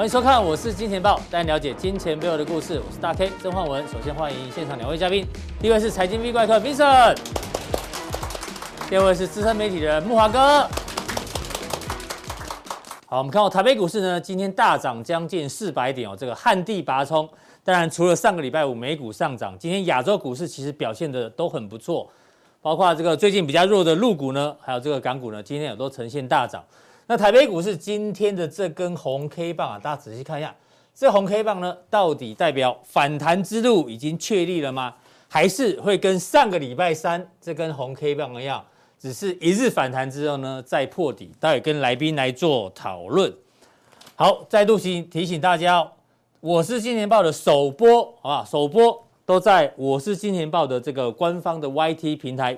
欢迎收看，我是金钱豹，带你了解金钱背后的故事。我是大 K 曾焕文。首先欢迎现场两位嘉宾，第一位是财经 V 怪客 Vincent，第二位是资深媒体人木华哥。好，我们看到台北股市呢，今天大涨将近四百点哦，这个旱地拔葱。当然，除了上个礼拜五美股上涨，今天亚洲股市其实表现的都很不错，包括这个最近比较弱的陆股呢，还有这个港股呢，今天也都呈现大涨。那台北股市今天的这根红 K 棒啊，大家仔细看一下，这红 K 棒呢，到底代表反弹之路已经确立了吗？还是会跟上个礼拜三这根红 K 棒一样，只是一日反弹之后呢，再破底？待会跟来宾来做讨论。好，再度提提醒大家，我是金钱爆的首播，好吧？首播都在我是金钱爆的这个官方的 YT 平台。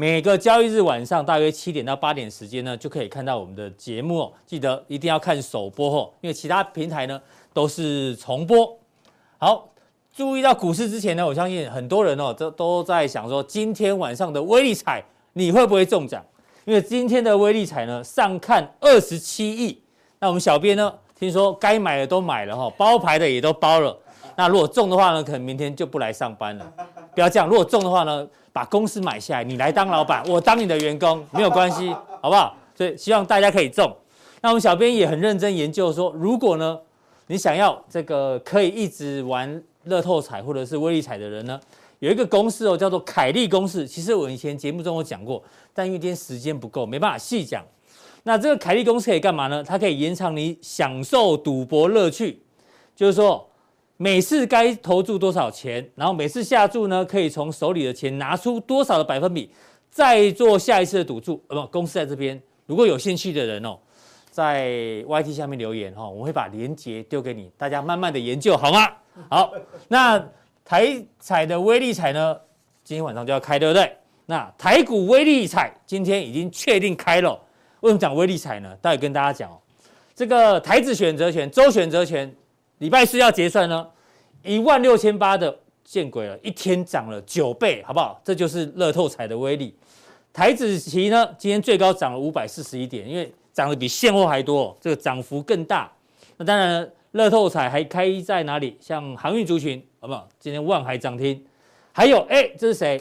每个交易日晚上大约七点到八点时间呢，就可以看到我们的节目哦。记得一定要看首播哦，因为其他平台呢都是重播。好，注意到股市之前呢，我相信很多人哦都都在想说，今天晚上的威力彩你会不会中奖？因为今天的威力彩呢上看二十七亿。那我们小编呢听说该买的都买了哈，包牌的也都包了。那如果中的话呢，可能明天就不来上班了。不要这样，如果中的话呢，把公司买下来，你来当老板，我当你的员工，没有关系，好不好？所以希望大家可以中。那我们小编也很认真研究说，如果呢，你想要这个可以一直玩乐透彩或者是威力彩的人呢，有一个公式哦，叫做凯利公式。其实我以前节目中有讲过，但因为今天时间不够，没办法细讲。那这个凯利公式可以干嘛呢？它可以延长你享受赌博乐趣，就是说。每次该投注多少钱，然后每次下注呢，可以从手里的钱拿出多少的百分比，再做下一次的赌注。呃，不，公司在这边，如果有兴趣的人哦，在 YT 下面留言哈，我会把链接丢给你，大家慢慢的研究好吗？好，那台彩的威力彩呢，今天晚上就要开，对不对？那台股威力彩今天已经确定开了。为什么讲威力彩呢？待会跟大家讲哦，这个台指选择权、周选择权。礼拜四要结算呢，一万六千八的见鬼了，一天涨了九倍，好不好？这就是乐透彩的威力。台子期呢，今天最高涨了五百四十一点，因为涨得比现货还多，这个涨幅更大。那当然，乐透彩还开在哪里？像航运族群，好不好？今天万海涨停，还有哎，这是谁？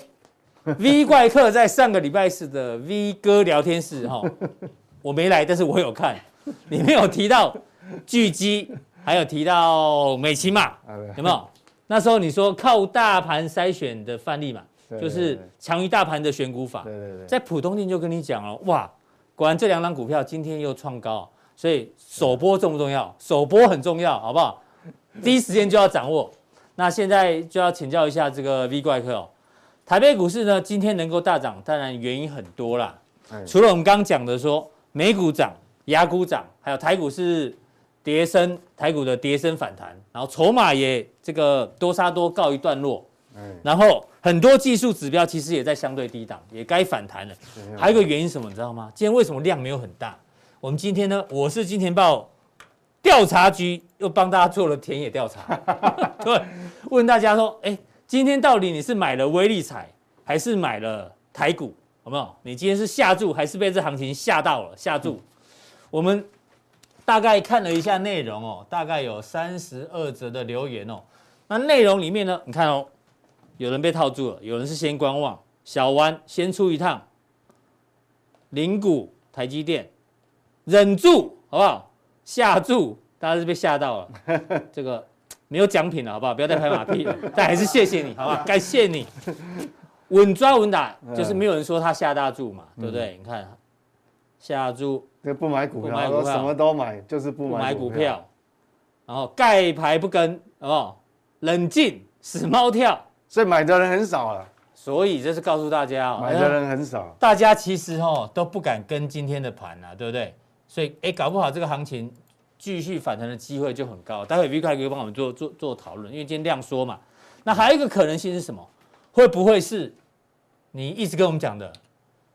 V 怪客在上个礼拜四的 V 哥聊天室哈，我没来，但是我有看，里面有提到巨基。还有提到美琪嘛，有没有？那时候你说靠大盘筛选的范例嘛，就是强于大盘的选股法。对对对，在普通店就跟你讲了，哇，果然这两档股票今天又创高，所以首波重不重要？首波很重要，好不好？第一时间就要掌握。那现在就要请教一下这个 V 怪客哦，台北股市呢今天能够大涨，当然原因很多啦。除了我们刚刚讲的说美股涨、亚股涨，还有台股是。跌升，台股的跌升反弹，然后筹码也这个多杀多告一段落，嗯然后很多技术指标其实也在相对低档，也该反弹了。还有一个原因什么，你知道吗？今天为什么量没有很大？我们今天呢，我是金钱豹调查局又帮大家做了田野调查，对，问大家说，哎，今天到底你是买了威力彩，还是买了台股？好不好？你今天是下注，还是被这行情吓到了？下注，我们。大概看了一下内容哦，大概有三十二则的留言哦。那内容里面呢，你看哦，有人被套住了，有人是先观望，小弯先出一趟，零股台积电忍住好不好？下注，大家是被吓到了，这个没有奖品了好不好？不要再拍马屁了，但还是谢谢你好不好？感谢你，稳抓稳打，就是没有人说他下大注嘛，对不对？你看下注。不买股票，买股票什么都买，就是不买股票，股票。然后盖牌不跟，好不好？冷静，死猫跳。所以买的人很少了。所以这是告诉大家哦，买的人很少。大家其实哦都不敢跟今天的盘啊，对不对？所以哎，搞不好这个行情继续反弹的机会就很高。待会 V 快可以帮我们做做做讨论，因为今天量缩嘛。那还有一个可能性是什么？会不会是你一直跟我们讲的？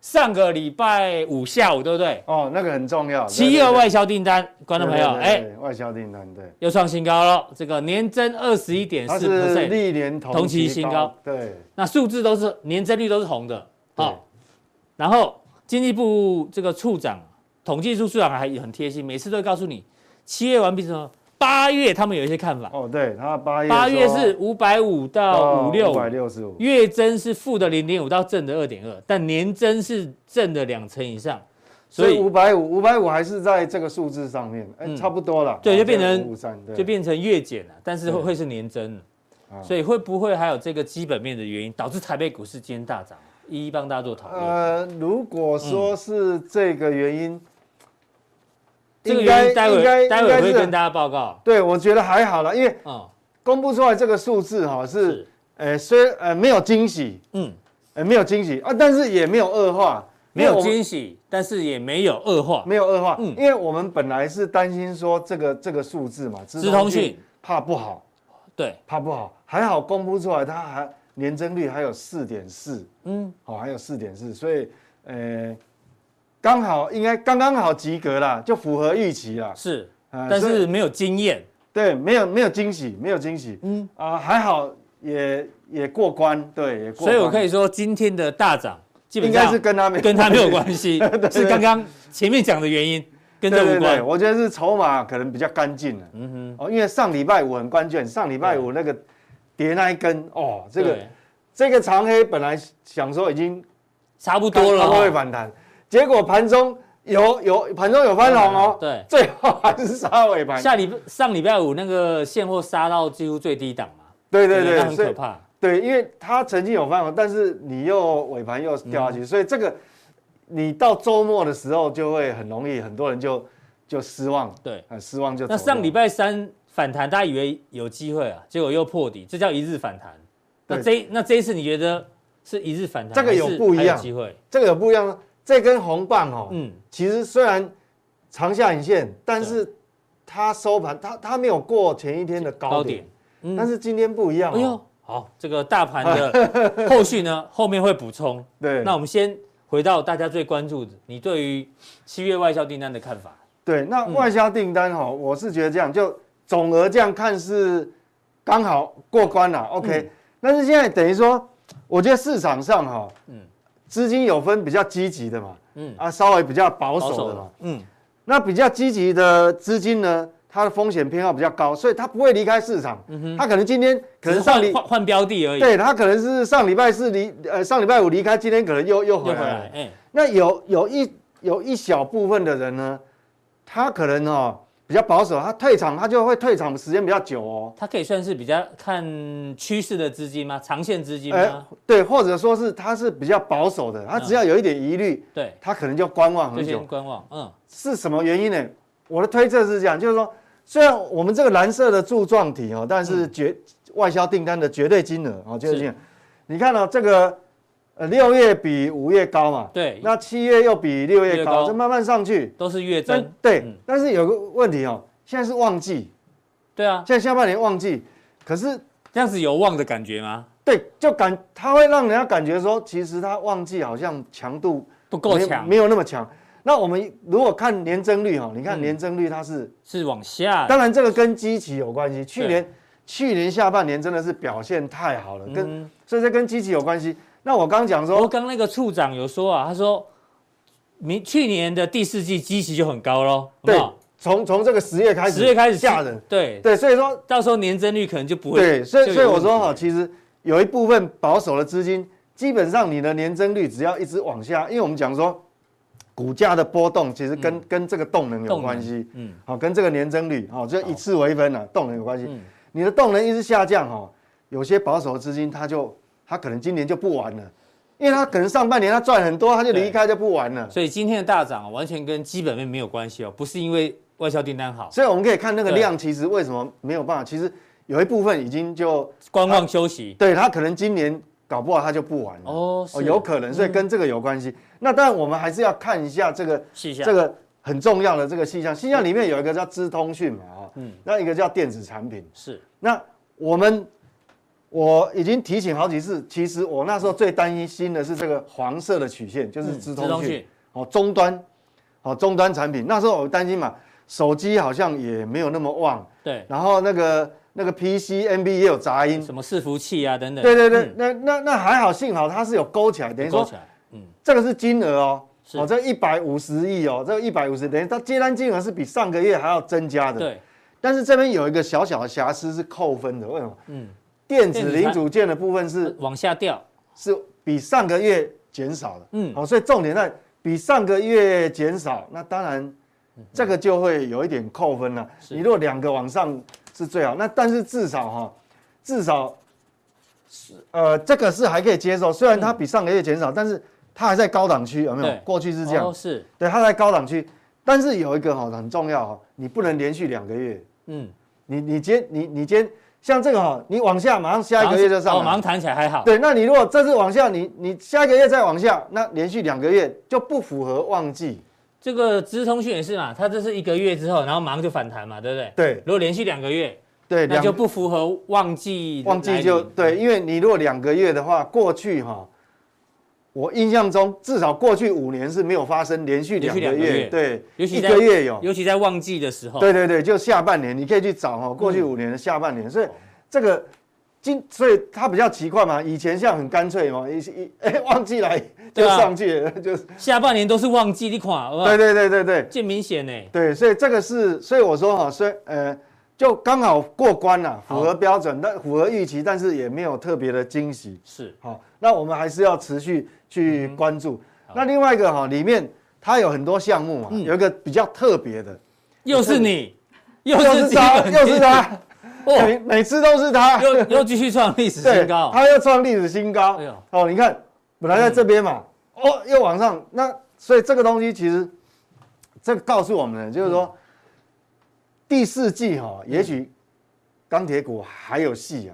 上个礼拜五下午，对不对？哦，那个很重要。七月外销订单，观众朋友，哎，外销订单对，又创新高了。这个年增二十一点四 percent，历年同期新高。对，那数字都是年增率都是红的。好，然后经济部这个处长统计处处长还很贴心，每次都会告诉你，七月完毕之后，八月他们有一些看法。哦，对，他八月八月是五百五到五六五百六十五，月增是负的零点五到正的二点二，但年增是正的两成以上。所以五百五，五百五还是在这个数字上面，哎，差不多了。对，就变成就变成月减了，但是会会是年增。所以会不会还有这个基本面的原因导致台北股市今天大涨？一一帮大家做讨论。呃，如果说是这个原因，这个原因待会待会会跟大家报告。对，我觉得还好了，因为公布出来这个数字哈是，呃，虽呃没有惊喜，嗯，呃没有惊喜。啊，但是也没有恶化。没有惊喜，但是也没有恶化，没有恶化。嗯，因为我们本来是担心说这个这个数字嘛，资通讯。怕不好，对，怕不好，还好公布出来，它还年增率还有四点四，嗯，好，还有四点四，所以呃，刚好应该刚刚好及格啦，就符合预期啦。是，但是没有惊艳，对，没有没有惊喜，没有惊喜，嗯啊，还好也也过关，对，也过关。所以我可以说今天的大涨。应该是跟他没跟他没有关系，是刚刚前面讲的原因，跟这无关。对对对，我觉得是筹码可能比较干净了。嗯哼，哦，因为上礼拜五很关键，上礼拜五那个跌那一根，哦，这个这个长黑本来想说已经差不多了，会反弹，结果盘中有有盘中有翻红哦，对，最后还是杀尾盘。下礼上礼拜五那个现货杀到几乎最低档嘛，对对对，很可怕。对，因为它曾经有翻红，但是你又尾盘又掉下去，嗯、所以这个你到周末的时候就会很容易，很多人就就失望，对，很失望就。那上礼拜三反弹，大家以为有机会啊，结果又破底，这叫一日反弹。那这那这一次你觉得是一日反弹？这个有不一样机会，这个有不一样。这根红棒哦，嗯，其实虽然长下影线，但是它收盘它它没有过前一天的高点，嗯、但是今天不一样、哦，哎呦。好，这个大盘的后续呢，后面会补充。对，那我们先回到大家最关注的，你对于七月外销订单的看法？对，那外销订单哈，我是觉得这样，就总额这样看是刚好过关了，OK。但是现在等于说，我觉得市场上哈，嗯，资金有分比较积极的嘛，嗯啊，稍微比较保守的嘛，嗯，那比较积极的资金呢？它的风险偏好比较高，所以它不会离开市场。嗯哼，它可能今天可能上礼换换标的而已。对，它可能是上礼拜四离呃上礼拜五离开，今天可能又又回来。回来欸、那有有一有一小部分的人呢，他可能哦比较保守，他退场他就会退场的时间比较久哦。它可以算是比较看趋势的资金吗？长线资金吗、欸？对，或者说是它是比较保守的，它只要有一点疑虑，对、嗯，他可能就观望很久。观望，嗯，是什么原因呢？我的推测是这样，就是说。虽然我们这个蓝色的柱状体哦，但是绝外销订单的绝对金额哦，就是你看到这个呃六月比五月高嘛，对，那七月又比六月高，就慢慢上去，都是月增。对，但是有个问题哦，现在是旺季，对啊，现在下半年旺季，可是这样子有旺的感觉吗？对，就感它会让人家感觉说，其实它旺季好像强度不够强，没有那么强。那我们如果看年增率哈，你看年增率它是是往下，当然这个跟基期有关系。去年去年下半年真的是表现太好了，跟所以这跟基期有关系。那我刚讲说，我刚那个处长有说啊，他说明去年的第四季基期就很高喽。对，从从这个十月开始，十月开始吓人。对对，所以说到时候年增率可能就不会。对，所以所以我说哈，其实有一部分保守的资金，基本上你的年增率只要一直往下，因为我们讲说。股价的波动其实跟、嗯、跟这个动能有关系，嗯，好，跟这个年增率，好，就以次为分了，好动能有关系。嗯、你的动能一直下降，哈，有些保守的资金，它就他可能今年就不玩了，因为他可能上半年他赚很多，他就离开就不玩了。所以今天的大涨完全跟基本面没有关系哦，不是因为外销订单好。所以我们可以看那个量，其实为什么没有办法？其实有一部分已经就观望休息，对他可能今年。搞不好他就不玩了哦，哦，有可能，所以跟这个有关系。嗯、那当然，我们还是要看一下这个这个很重要的这个细项。细项里面有一个叫资通讯嘛，啊，嗯，那一个叫电子产品。是，那我们我已经提醒好几次，其实我那时候最担心的是这个黄色的曲线，就是直通讯，哦，终端，哦，终端产品。那时候我担心嘛，手机好像也没有那么旺，对，然后那个。那个 PC、NB 也有杂音，什么伺服器啊等等。对对对，嗯、那那那还好，幸好它是有勾起来，等于说，嗯，这个是金额哦，是哦，这一百五十亿哦，这一百五十，等于它接单金额是比上个月还要增加的。对，但是这边有一个小小的瑕疵是扣分的，为什么？嗯，电子零组件的部分是往下掉，是比上个月减少的。嗯，好，所以重点在比上个月减少，那当然这个就会有一点扣分了。你如果两个往上是最好，那但是至少哈，至少是呃这个是还可以接受，虽然它比上个月减少，但是它还在高档区，有没有？过去是这样，是。对，它在高档区，但是有一个哈很重要哈，你不能连续两个月。嗯，你你今你你今天像这个哈，你往下马上下一个月就上，哦，马上弹起来还好。对，那你如果这次往下，你你下一个月再往下，那连续两个月就不符合旺季。这个资通讯也是嘛，它这是一个月之后，然后马上就反弹嘛，对不对？对。如果连续两个月，对，那就不符合旺季。旺季就对，因为你如果两个月的话，过去哈。我印象中，至少过去五年是没有发生连续两个月，对，尤其一个月有，尤其在旺季的时候，对对对，就下半年，你可以去找哈，过去五年的下半年，嗯、所以这个今，所以它比较奇怪嘛，以前像很干脆嘛，一一哎旺季来就上去了，啊、就是下半年都是旺季，你看，对对对对对，见明显呢，对，所以这个是，所以我说哈，所以呃。就刚好过关了，符合标准，但符合预期，但是也没有特别的惊喜。是，好，那我们还是要持续去关注。那另外一个哈，里面它有很多项目嘛，有一个比较特别的，又是你，又是他，又是他，每每次都是他，又又继续创历史新高，他又创历史新高。哦，你看，本来在这边嘛，哦，又往上，那所以这个东西其实，这个告诉我们的就是说。第四季哈，也许钢铁股还有戏啊，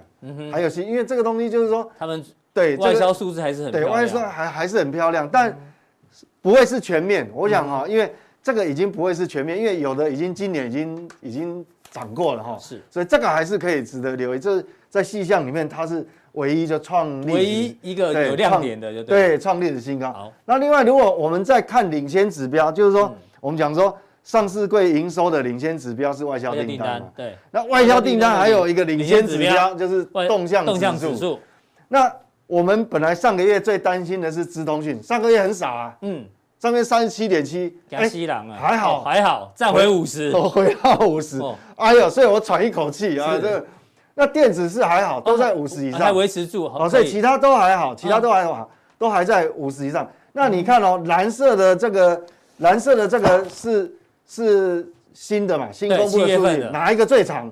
还有戏，因为这个东西就是说，他们对外销数字还是很对，外销还还是很漂亮，但不会是全面。我想哈，因为这个已经不会是全面，因为有的已经今年已经已经涨过了哈，是，所以这个还是可以值得留意。这在细项里面，它是唯一就创唯一一个有亮点的，就对，创立的新高。好，那另外如果我们再看领先指标，就是说我们讲说。上市柜营收的领先指标是外销订单嘛？对。那外销订单还有一个领先指标，就是动向指数。那我们本来上个月最担心的是资通讯，上个月很少啊。嗯。上个月三十七点七，加西郎啊，还好还好，再回五十，回到五十。哎呦，所以我喘一口气啊。这个，那电子是还好，都在五十以上，还维持住。哦，所以其他都还好，其他都还好，都还在五十以上。那你看哦，蓝色的这个，蓝色的这个是。是新的嘛？新公布的数据，哪一个最长？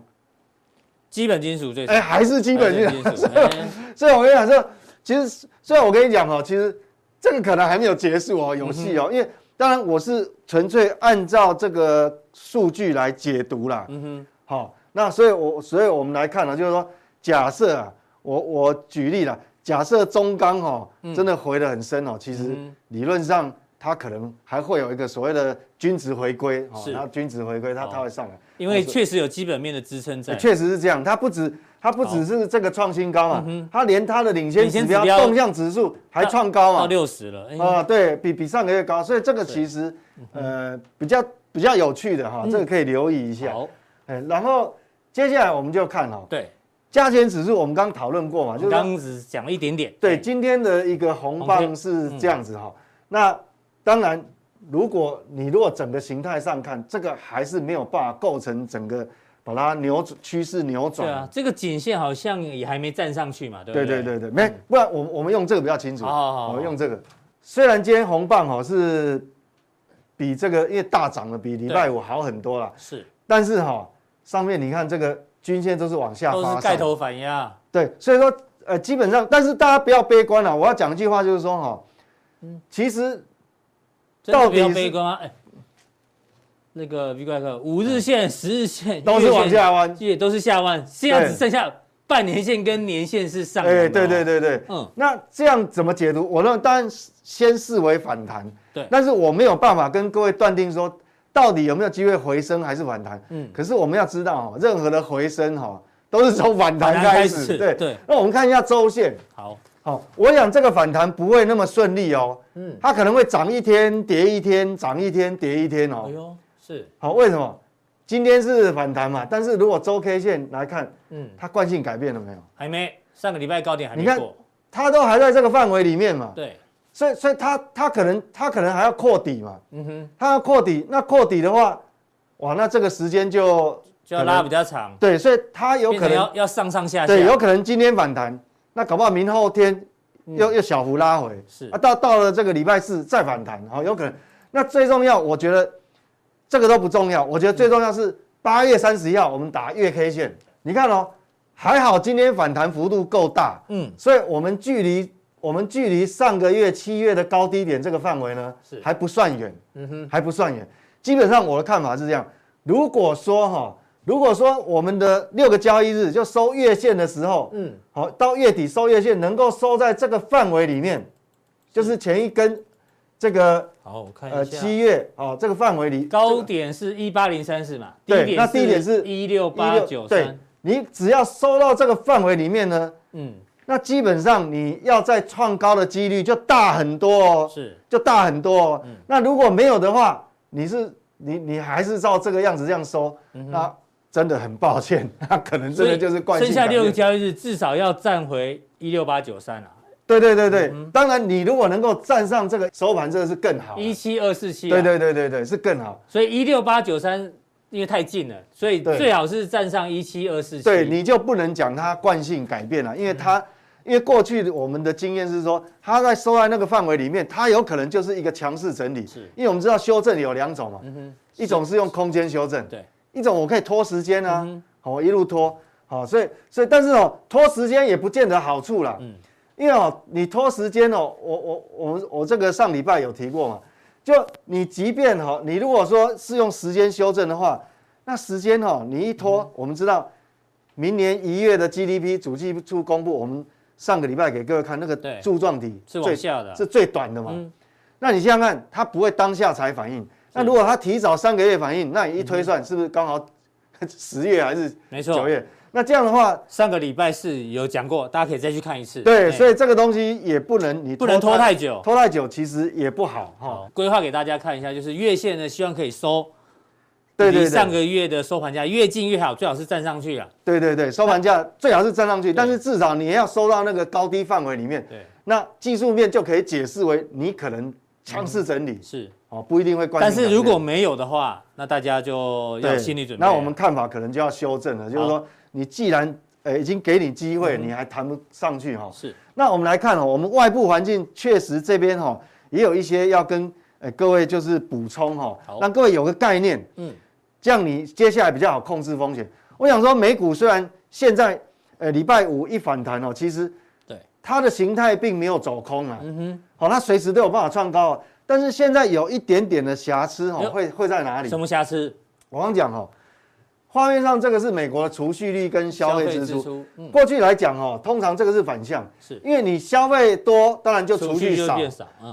基本金属最长。哎，还是基本金属。所以，我跟你讲，这其实，虽然我跟你讲哦，其实这个可能还没有结束哦，有戏哦。因为当然我是纯粹按照这个数据来解读啦。嗯哼。好，那所以，我所以我们来看呢，就是说，假设啊，我我举例了，假设中钢哦真的回得很深哦，其实理论上。它可能还会有一个所谓的均值回归，是，然后均值回归，它它会上来，因为确实有基本面的支撑在，确实是这样，它不止它不只是这个创新高嘛，它连它的领先指标动向指数还创高嘛，到六十了，啊，对比比上个月高，所以这个其实呃比较比较有趣的哈，这个可以留意一下。好，哎，然后接下来我们就看哈，对，加权指数我们刚讨论过嘛，就刚只讲了一点点，对，今天的一个红棒是这样子哈，那。当然，如果你如果整个形态上看，这个还是没有办法构成整个把它扭转趋势扭转。对啊，这个颈线好像也还没站上去嘛，对不对？对对对对，没，不然我们我们用这个比较清楚。好好好，我们用这个。虽然今天红棒哈是比这个因为大涨了，比礼拜五好很多了。是。但是哈，上面你看这个均线都是往下，都是盖头反压。对，所以说呃基本上，但是大家不要悲观了。我要讲一句话就是说哈，嗯，其实。到底悲观吗？哎，那个 V 怪客，五日线、十日线都是往下弯，也都是下弯，现在只剩下半年线跟年线是上。哎，对对对对，嗯，那这样怎么解读？我认为当然先视为反弹，对，但是我没有办法跟各位断定说到底有没有机会回升还是反弹。嗯，可是我们要知道哈，任何的回升哈都是从反弹开始，对对。那我们看一下周线，好。好，我想这个反弹不会那么顺利哦。嗯，它可能会涨一天跌一天，涨一天跌一天哦。是。好，为什么？今天是反弹嘛，但是如果周 K 线来看，嗯，它惯性改变了没有？还没，上个礼拜高点还没过。你看，它都还在这个范围里面嘛。对。所以，所以它它可能它可能还要扩底嘛。嗯哼。它要扩底，那扩底的话，哇，那这个时间就就要拉比较长。对，所以它有可能要要上上下下。对，有可能今天反弹，那搞不好明后天又、嗯、又小幅拉回。是啊，到到了这个礼拜四再反弹，好，有可能。那最重要，我觉得这个都不重要，我觉得最重要是八月三十一号我们打月 K 线，你看哦，还好今天反弹幅度够大，嗯，所以我们距离。我们距离上个月七月的高低点这个范围呢，是还不算远，嗯哼，还不算远。基本上我的看法是这样：如果说哈，如果说我们的六个交易日就收月线的时候，嗯，好，到月底收月线能够收在这个范围里面，就是前一根这个好，我看一下，呃，七月哦，这个范围里高点是一八零三四嘛，对，那低点是一六八九三，对，你只要收到这个范围里面呢，嗯。那基本上你要再创高的几率就大很多哦，是，就大很多哦。嗯、那如果没有的话，你是你你还是照这个样子这样收，嗯、那真的很抱歉，那可能真的就是惯性。剩下六个交易日至少要站回一六八九三啊。对对对对，嗯、当然你如果能够站上这个收盘，这个是更好。一七二四七。对对对对对，是更好。所以一六八九三。因为太近了，所以最好是站上一七二四七。对，你就不能讲它惯性改变了，因为它。因为过去我们的经验是说，它在收在那个范围里面，它有可能就是一个强势整理。是，因为我们知道修正有两种嘛，嗯一种是用空间修正，对，一种我可以拖时间啊，好一路拖，好，所以所以但是哦，拖时间也不见得好处啦，嗯，因为哦，你拖时间哦，我我我我这个上礼拜有提过嘛，就你即便哈，你如果说是用时间修正的话，那时间哦，你一拖，我们知道明年一月的 GDP 主计处公布，我们。上个礼拜给各位看那个柱状体是往下的，是最短的嘛？嗯、那你想想看，它不会当下才反应。那如果它提早三个月反应，那你一推算，是不是刚好 十月还是九月？没错。那这样的话，上个礼拜是有讲过，大家可以再去看一次。对，所以这个东西也不能你不能拖太久，拖太久其实也不好哈。规划给大家看一下，就是月线呢，希望可以收。对对对，上个月的收盘价越近越好，最好是站上去啊。对对对，收盘价最好是站上去，但是至少你要收到那个高低范围里面。对，那技术面就可以解释为你可能强势整理是哦，不一定会关。但是如果没有的话，那大家就要心理准备。那我们看法可能就要修正了，就是说你既然呃已经给你机会，你还谈不上去哈。是。那我们来看哦，我们外部环境确实这边哈也有一些要跟呃各位就是补充哈，让各位有个概念。嗯。这样你接下来比较好控制风险。我想说，美股虽然现在呃礼拜五一反弹哦，其实对它的形态并没有走空啊。嗯哼，好，它随时都有办法创高，但是现在有一点点的瑕疵哦，会会在哪里？什么瑕疵？我刚讲哦。画面上这个是美国的储蓄率跟消费支出。过去来讲哦，通常这个是反向，是因为你消费多，当然就储蓄少。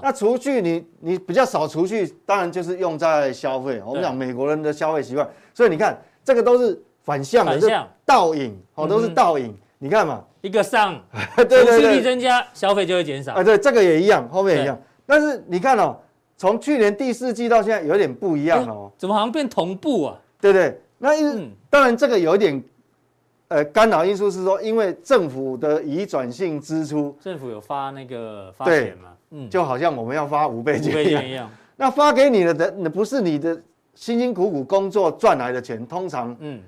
那储蓄你你比较少储蓄，当然就是用在消费。我们讲美国人的消费习惯，所以你看这个都是反向的，是倒影哦，都是倒影。你看嘛，一个上，储蓄率增加，消费就会减少。啊，对，这个也一样，后面也一样。但是你看哦，从去年第四季到现在有点不一样哦，怎么好像变同步啊？对不对？那因当然这个有一点，呃，干扰因素是说，因为政府的移转性支出，政府有发那个发钱嘛，嗯，就好像我们要发五倍券一样，那发给你的的，那不是你的辛辛苦苦工作赚来的钱，通常，嗯，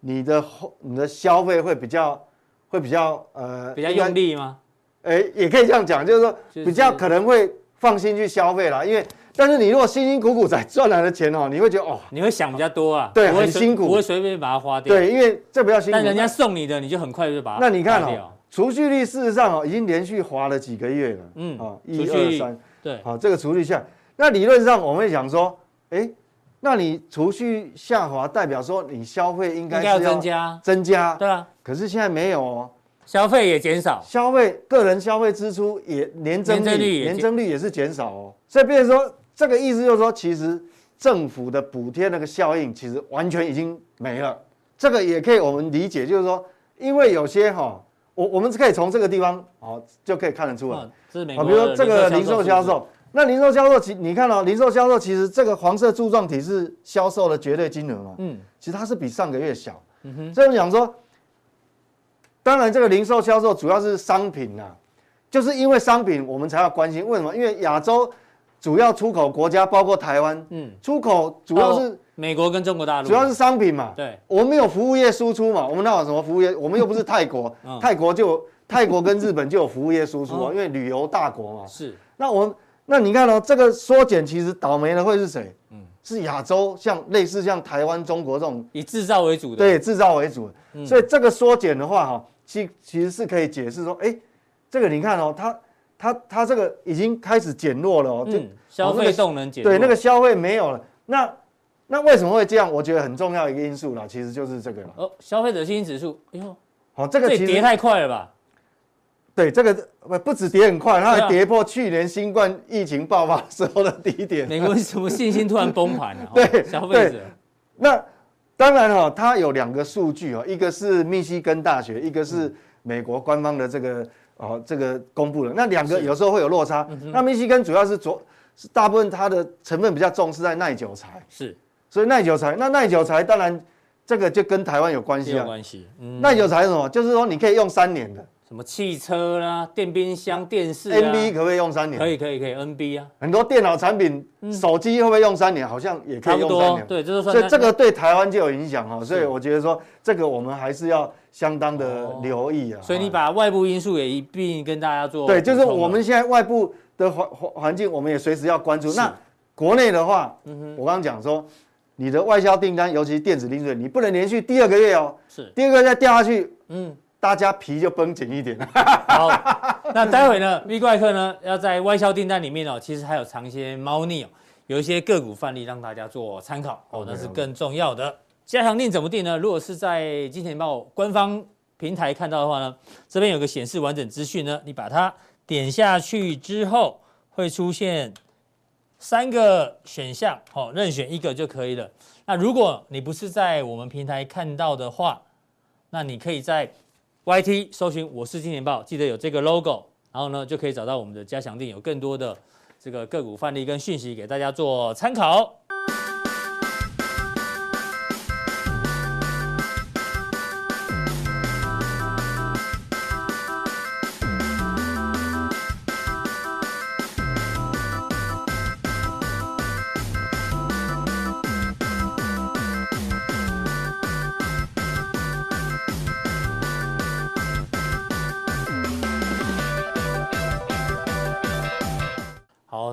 你的你的消费会比较会比较呃比较用力吗？哎，也可以这样讲，就是说比较可能会放心去消费啦，因为。但是你如果辛辛苦苦才赚来的钱哦，你会觉得哦，你会想比较多啊，对，很辛苦，不会随便把它花掉。对，因为这比较辛苦。但人家送你的，你就很快就把它。那你看哦，储蓄率事实上哦，已经连续滑了几个月了。嗯，啊，一二三，对，好，这个储蓄下，那理论上我们会想说，哎，那你储蓄下滑，代表说你消费应该要增加，增加，对啊。可是现在没有哦，消费也减少，消费个人消费支出也年增率，年增率也是减少哦，所以变成说。这个意思就是说，其实政府的补贴那个效应，其实完全已经没了。这个也可以我们理解，就是说，因为有些哈，我我们是可以从这个地方哦，就可以看得出来。啊，比如说这个零售销售，那零售销售其你看到零售销售，其实这个黄色柱状体是销售的绝对金额嘛？嗯，其实它是比上个月小。嗯哼，所以我们讲说，当然这个零售销售主要是商品啊，就是因为商品我们才要关心。为什么？因为亚洲。主要出口国家包括台湾，嗯，出口主要是美国跟中国大陆主要是商品嘛。对，我们有服务业输出嘛，我们那有什么服务业？我们又不是泰国，嗯、泰国就泰国跟日本就有服务业输出啊，嗯、因为旅游大国嘛。是。那我们那你看哦，这个缩减其实倒霉的会是谁？嗯，是亚洲，像类似像台湾、中国这种以制造为主的。对，制造为主。嗯、所以这个缩减的话，哈，其其实是可以解释说，哎，这个你看哦，它。它它这个已经开始减弱了哦，就消费动能减弱，对，那个消费没有了。那那为什么会这样？我觉得很重要一个因素啦，其实就是这个了。哦，消费者信心指数，哎呦，好，这个其实跌太快了吧？对，这个不不止跌很快，它还跌破去年新冠疫情爆发时候的低点。美国为什么信心突然崩盘了？对，消费者。那当然哈，它有两个数据哦，一个是密西根大学，一个是美国官方的这个。哦，这个公布了，那两个有时候会有落差。嗯、那密西根主要是着是大部分它的成分比较重，是在耐久材。是，所以耐久材，那耐久材当然这个就跟台湾有关系啊。有关系。嗯、耐久材是什么？就是说你可以用三年的。什么汽车啦、电冰箱、电视、啊、NB 可不可以用三年？可以，可以，可以。NB 啊，很多电脑产品、嗯、手机会不会用三年？好像也可以用三年。对，这所以这个对台湾就有影响哈。所以我觉得说这个我们还是要相当的留意啊。所以你把外部因素也一并跟大家做。对，就是我们现在外部的环环环境，我们也随时要关注。那国内的话，我刚刚讲说，你的外销订单，尤其是电子零组件，你不能连续第二个月哦，是第二个月再掉下去，嗯。大家皮就绷紧一点。好，那待会呢，V 怪客呢要在外销订单里面哦，其实还有藏一些猫腻哦，有一些个股范例让大家做参考哦，那是更重要的。加强錠怎么定呢？如果是在金钱豹官方平台看到的话呢，这边有个显示完整资讯呢，你把它点下去之后，会出现三个选项，哦，任选一个就可以了。那如果你不是在我们平台看到的话，那你可以在 YT 搜寻我是金钱豹，记得有这个 logo，然后呢就可以找到我们的加强錠，有更多的这个个股范例跟讯息给大家做参考。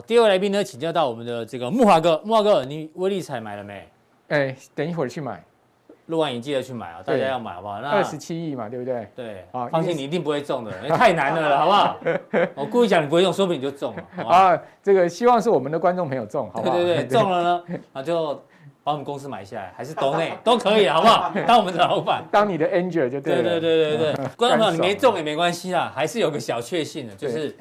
第二位来宾呢，请教到我们的这个木华哥，木华哥，你威力彩买了没？哎，等一会儿去买，录完影记得去买啊，大家要买好不好？那二十七亿嘛，对不对？对，啊，放心，你一定不会中的，因为太难了，好不好？我故意讲你不会中，说不定你就中了。啊，这个希望是我们的观众朋友中，好不好？对对对，中了呢，那就把我们公司买下来，还是都内 都可以，好不好？当我们的老板，当你的 angel 就对了。对对对对对，观众朋友你没中也没关系啦，还是有个小确幸的，就是。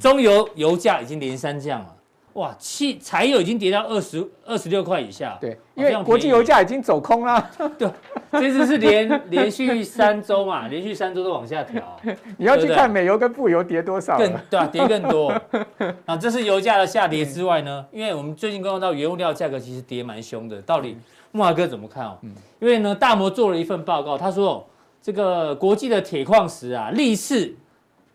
中油油价已经连三降了，哇，汽柴油已经跌到二十二十六块以下。对，因为国际油价已经走空了。对，这次是连 连续三周嘛，连续三周都往下调。你要去看美油跟布油跌多少？更对啊，跌更多。啊，这是油价的下跌之外呢，因为我们最近观察到原物料价格其实跌蛮凶的。到底木华哥怎么看哦？因为呢，大摩做了一份报告，他说这个国际的铁矿石啊，历次。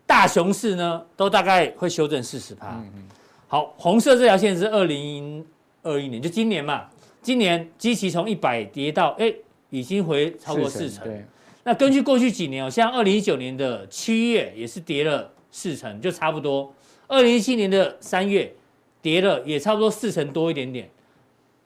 大熊市呢，都大概会修正四十趴。嗯嗯。好，红色这条线是二零二一年，就今年嘛。今年基期从一百跌到，哎，已经回超过四成。对。那根据过去几年哦，像二零一九年的七月也是跌了四成，就差不多。二零一七年的三月跌了也差不多四成多一点点。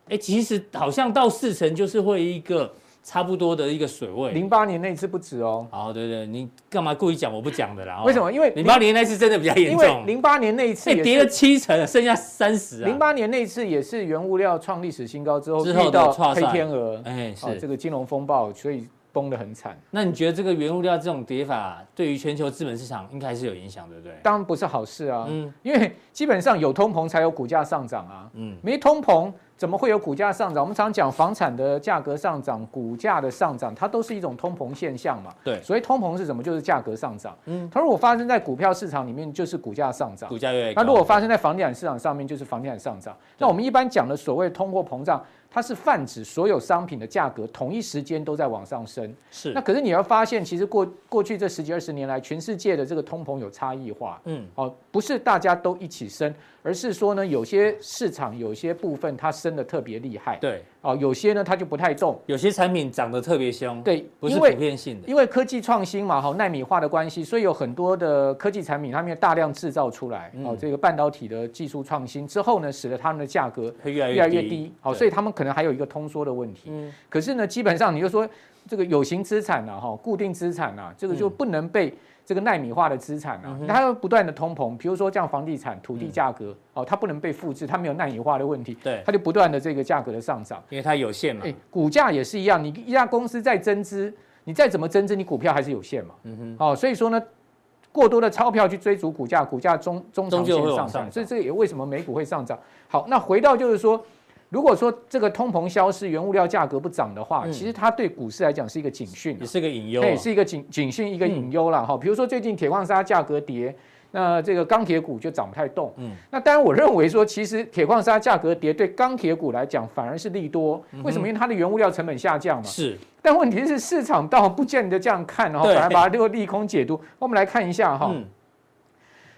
哎，其实好像到四成就是会一个。差不多的一个水位，零八年那次不止哦。哦，对对，你干嘛故意讲我不讲的啦？为什么？因为零八年那次真的比较严重。因为零八年那一次跌了七成，剩下三十啊。零八年那次也是原物料创历史新高之后遇到黑天鹅，哎，是这个金融风暴，所以崩得很惨。那你觉得这个原物料这种跌法对于全球资本市场应该是有影响，对不对？当然不是好事啊。嗯，因为基本上有通膨才有股价上涨啊。嗯，没通膨。怎么会有股价上涨？我们常讲房产的价格上涨，股价的上涨，它都是一种通膨现象嘛。对，所以通膨是什么？就是价格上涨。嗯，它如果发生在股票市场里面，就是股价上涨。股价越高。那如果发生在房地产市场上面，就是房地产上涨。那我们一般讲的所谓通货膨胀。它是泛指所有商品的价格同一时间都在往上升，是。那可是你要发现，其实过过去这十几二十年来，全世界的这个通膨有差异化，嗯，哦，不是大家都一起升，而是说呢，有些市场有些部分它升升得特别厉害。对，哦，有些呢它就不太重，有些产品涨得特别凶。对，不是普遍性的。因为科技创新嘛，哈，纳米化的关系，所以有很多的科技产品，它们大量制造出来。哦，这个半导体的技术创新之后呢，使得它们的价格会越来越低。好，所以他们可能还有一个通缩的问题。嗯。可是呢，基本上你就说这个有形资产啊，哈，固定资产啊，这个就不能被。这个奈米化的资产啊，它要不断的通膨，比如说像房地产、土地价格，哦，它不能被复制，它没有奈米化的问题，对，它就不断的这个价格的上涨，因为它有限嘛。哎，股价也是一样，你一家公司在增资，你再怎么增资，你股票还是有限嘛。嗯哼，哦，所以说呢，过多的钞票去追逐股价，股价中中长线上涨，所以这个也为什么美股会上涨。好，那回到就是说。如果说这个通膨消失，原物料价格不涨的话，嗯、其实它对股市来讲是一个警讯，也是个隐忧，对，是一个警警讯，一个隐忧了哈。比如说最近铁矿砂价格跌，那这个钢铁股就涨不太动。嗯，那当然我认为说，其实铁矿砂价格跌对钢铁股来讲反而是利多。为什么？因为它的原物料成本下降嘛。是。但问题是市场倒不见得这样看，然后反而把它这个利空解读。我们来看一下哈。嗯。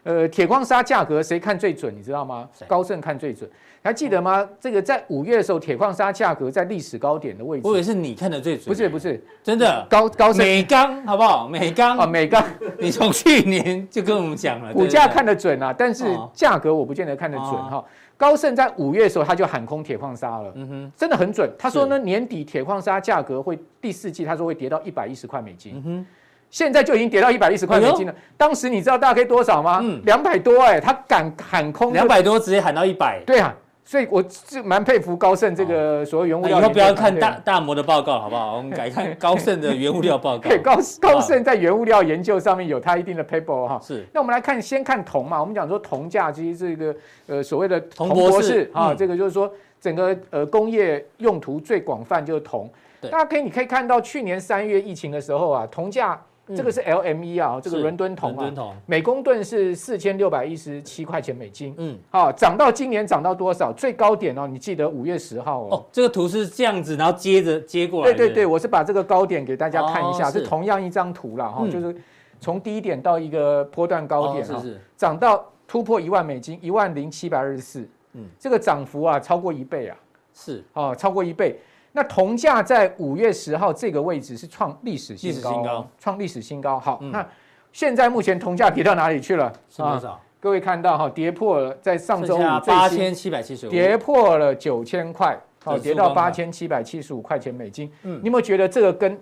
呃，铁矿砂价格谁看最准？你知道吗？高盛看最准。还记得吗？这个在五月的时候，铁矿砂价格在历史高点的位置。我以为是你看的最准。不是不是，真的高高盛美钢好不好？美钢啊，美钢，你从去年就跟我们讲了，股价看得准啊，但是价格我不见得看得准哈。高盛在五月的时候他就喊空铁矿砂了，嗯哼，真的很准。他说呢，年底铁矿砂价格会第四季他说会跌到一百一十块美金，嗯哼，现在就已经跌到一百一十块美金了。当时你知道大概多少吗？嗯，两百多哎，他敢喊空两百多，直接喊到一百，对啊。所以我是蛮佩服高盛这个所谓原物料。以后不要看大大摩的报告，好不好？我们改看 高盛的原物料报告。对，高高盛在原物料研究上面有他一定的 paper 哈。是。那我们来看，先看铜嘛。我们讲说铜价其实这个呃所谓的铜博士啊，这个就是说整个呃工业用途最广泛就是铜。大家可以你可以看到去年三月疫情的时候啊，铜价。这个是 LME 啊，这个伦敦铜啊，每公吨是四千六百一十七块钱美金。嗯，好，涨到今年涨到多少？最高点哦，你记得五月十号哦。这个图是这样子，然后接着接过来。对对对，我是把这个高点给大家看一下，是同样一张图了哈，就是从低点到一个波段高点哈，涨到突破一万美金，一万零七百二十四。嗯，这个涨幅啊超过一倍啊，是哦，超过一倍。那铜价在五月十号这个位置是创历史新高，创历史新高。好，那现在目前铜价跌到哪里去了？是多少？各位看到哈，跌破了，在上周五八千七百七十五，跌破了九千块，好，跌到八千七百七十五块钱美金。嗯，你有没有觉得这个跟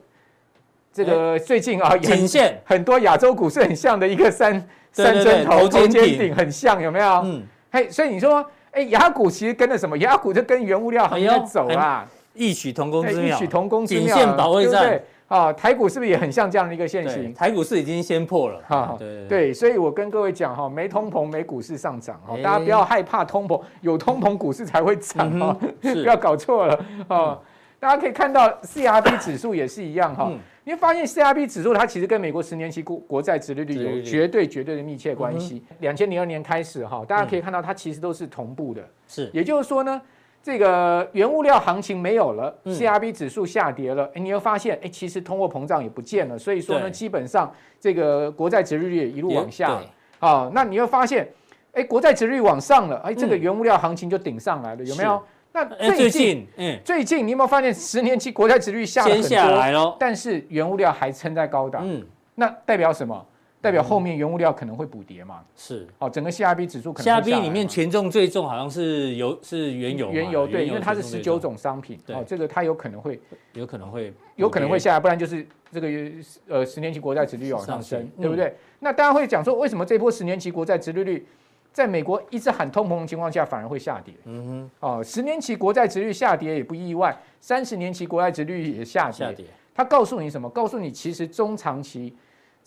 这个最近啊，颈线很多亚洲股市很像的一个三三针头头肩顶很像，有没有？嗯，嘿，所以你说，哎，雅股其实跟着什么？雅股就跟原物料行业走啊。异曲同工之妙，异曲同工之妙，颈线保卫战啊！台股是不是也很像这样的一个现形？台股市已经先破了哈，对对，所以我跟各位讲哈，没通膨没股市上涨哈，大家不要害怕通膨，有通膨股市才会涨哈，不要搞错了啊！大家可以看到 CRB 指数也是一样哈，你会发现 CRB 指数它其实跟美国十年期国国债殖利率有绝对绝对的密切关系。两千零二年开始哈，大家可以看到它其实都是同步的，是，也就是说呢。这个原物料行情没有了，CRB 指数下跌了，哎，你又发现，哎，其实通货膨胀也不见了，所以说呢，基本上这个国债值利率也一路往下，啊，那你又发现，哎，国债殖利率往上了，哎，这个原物料行情就顶上来了，有没有？那最近，嗯，最近你有没有发现十年期国债殖利率下了很多，但是原物料还撑在高档，嗯，那代表什么？代表后面原物料可能会补跌嘛？是，哦，整个 CRB 指数可能。CRB 里面权重最重好像是油，是原油。原油对，因为它是十九种商品，哦，这个它有可能会，有可能会，有可能会下来，不然就是这个呃十年期国债殖利率往上升，对不对？那大家会讲说，为什么这波十年期国债殖利率在美国一直喊通膨的情况下反而会下跌？嗯哼，哦，十年期国债殖率下跌也不意外，三十年期国债殖率也下跌。它告诉你什么？告诉你其实中长期。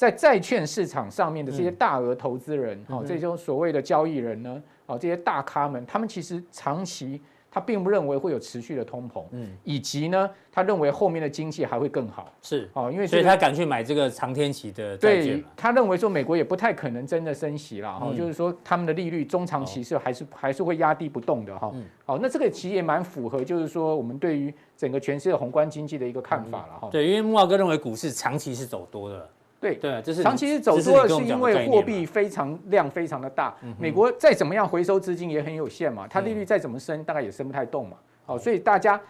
在债券市场上面的这些大额投资人，哈、嗯，这种所谓的交易人呢，啊，这些大咖们，他们其实长期他并不认为会有持续的通膨，嗯，以及呢，他认为后面的经济还会更好，是，哦，因为所以他敢去买这个长天期的债券，他认为说美国也不太可能真的升息了，哈、嗯，就是说他们的利率中长期是还是还是会压低不动的，哈，好，那这个其实也蛮符合，就是说我们对于整个全世界宏观经济的一个看法了，哈、嗯，对，因为慕驊哥认为股市长期是走多的。对对，这是长期是走多了是因为货币非常量非常的大，美国再怎么样回收资金也很有限嘛，它利率再怎么升，大概也升不太动嘛。好，所以大家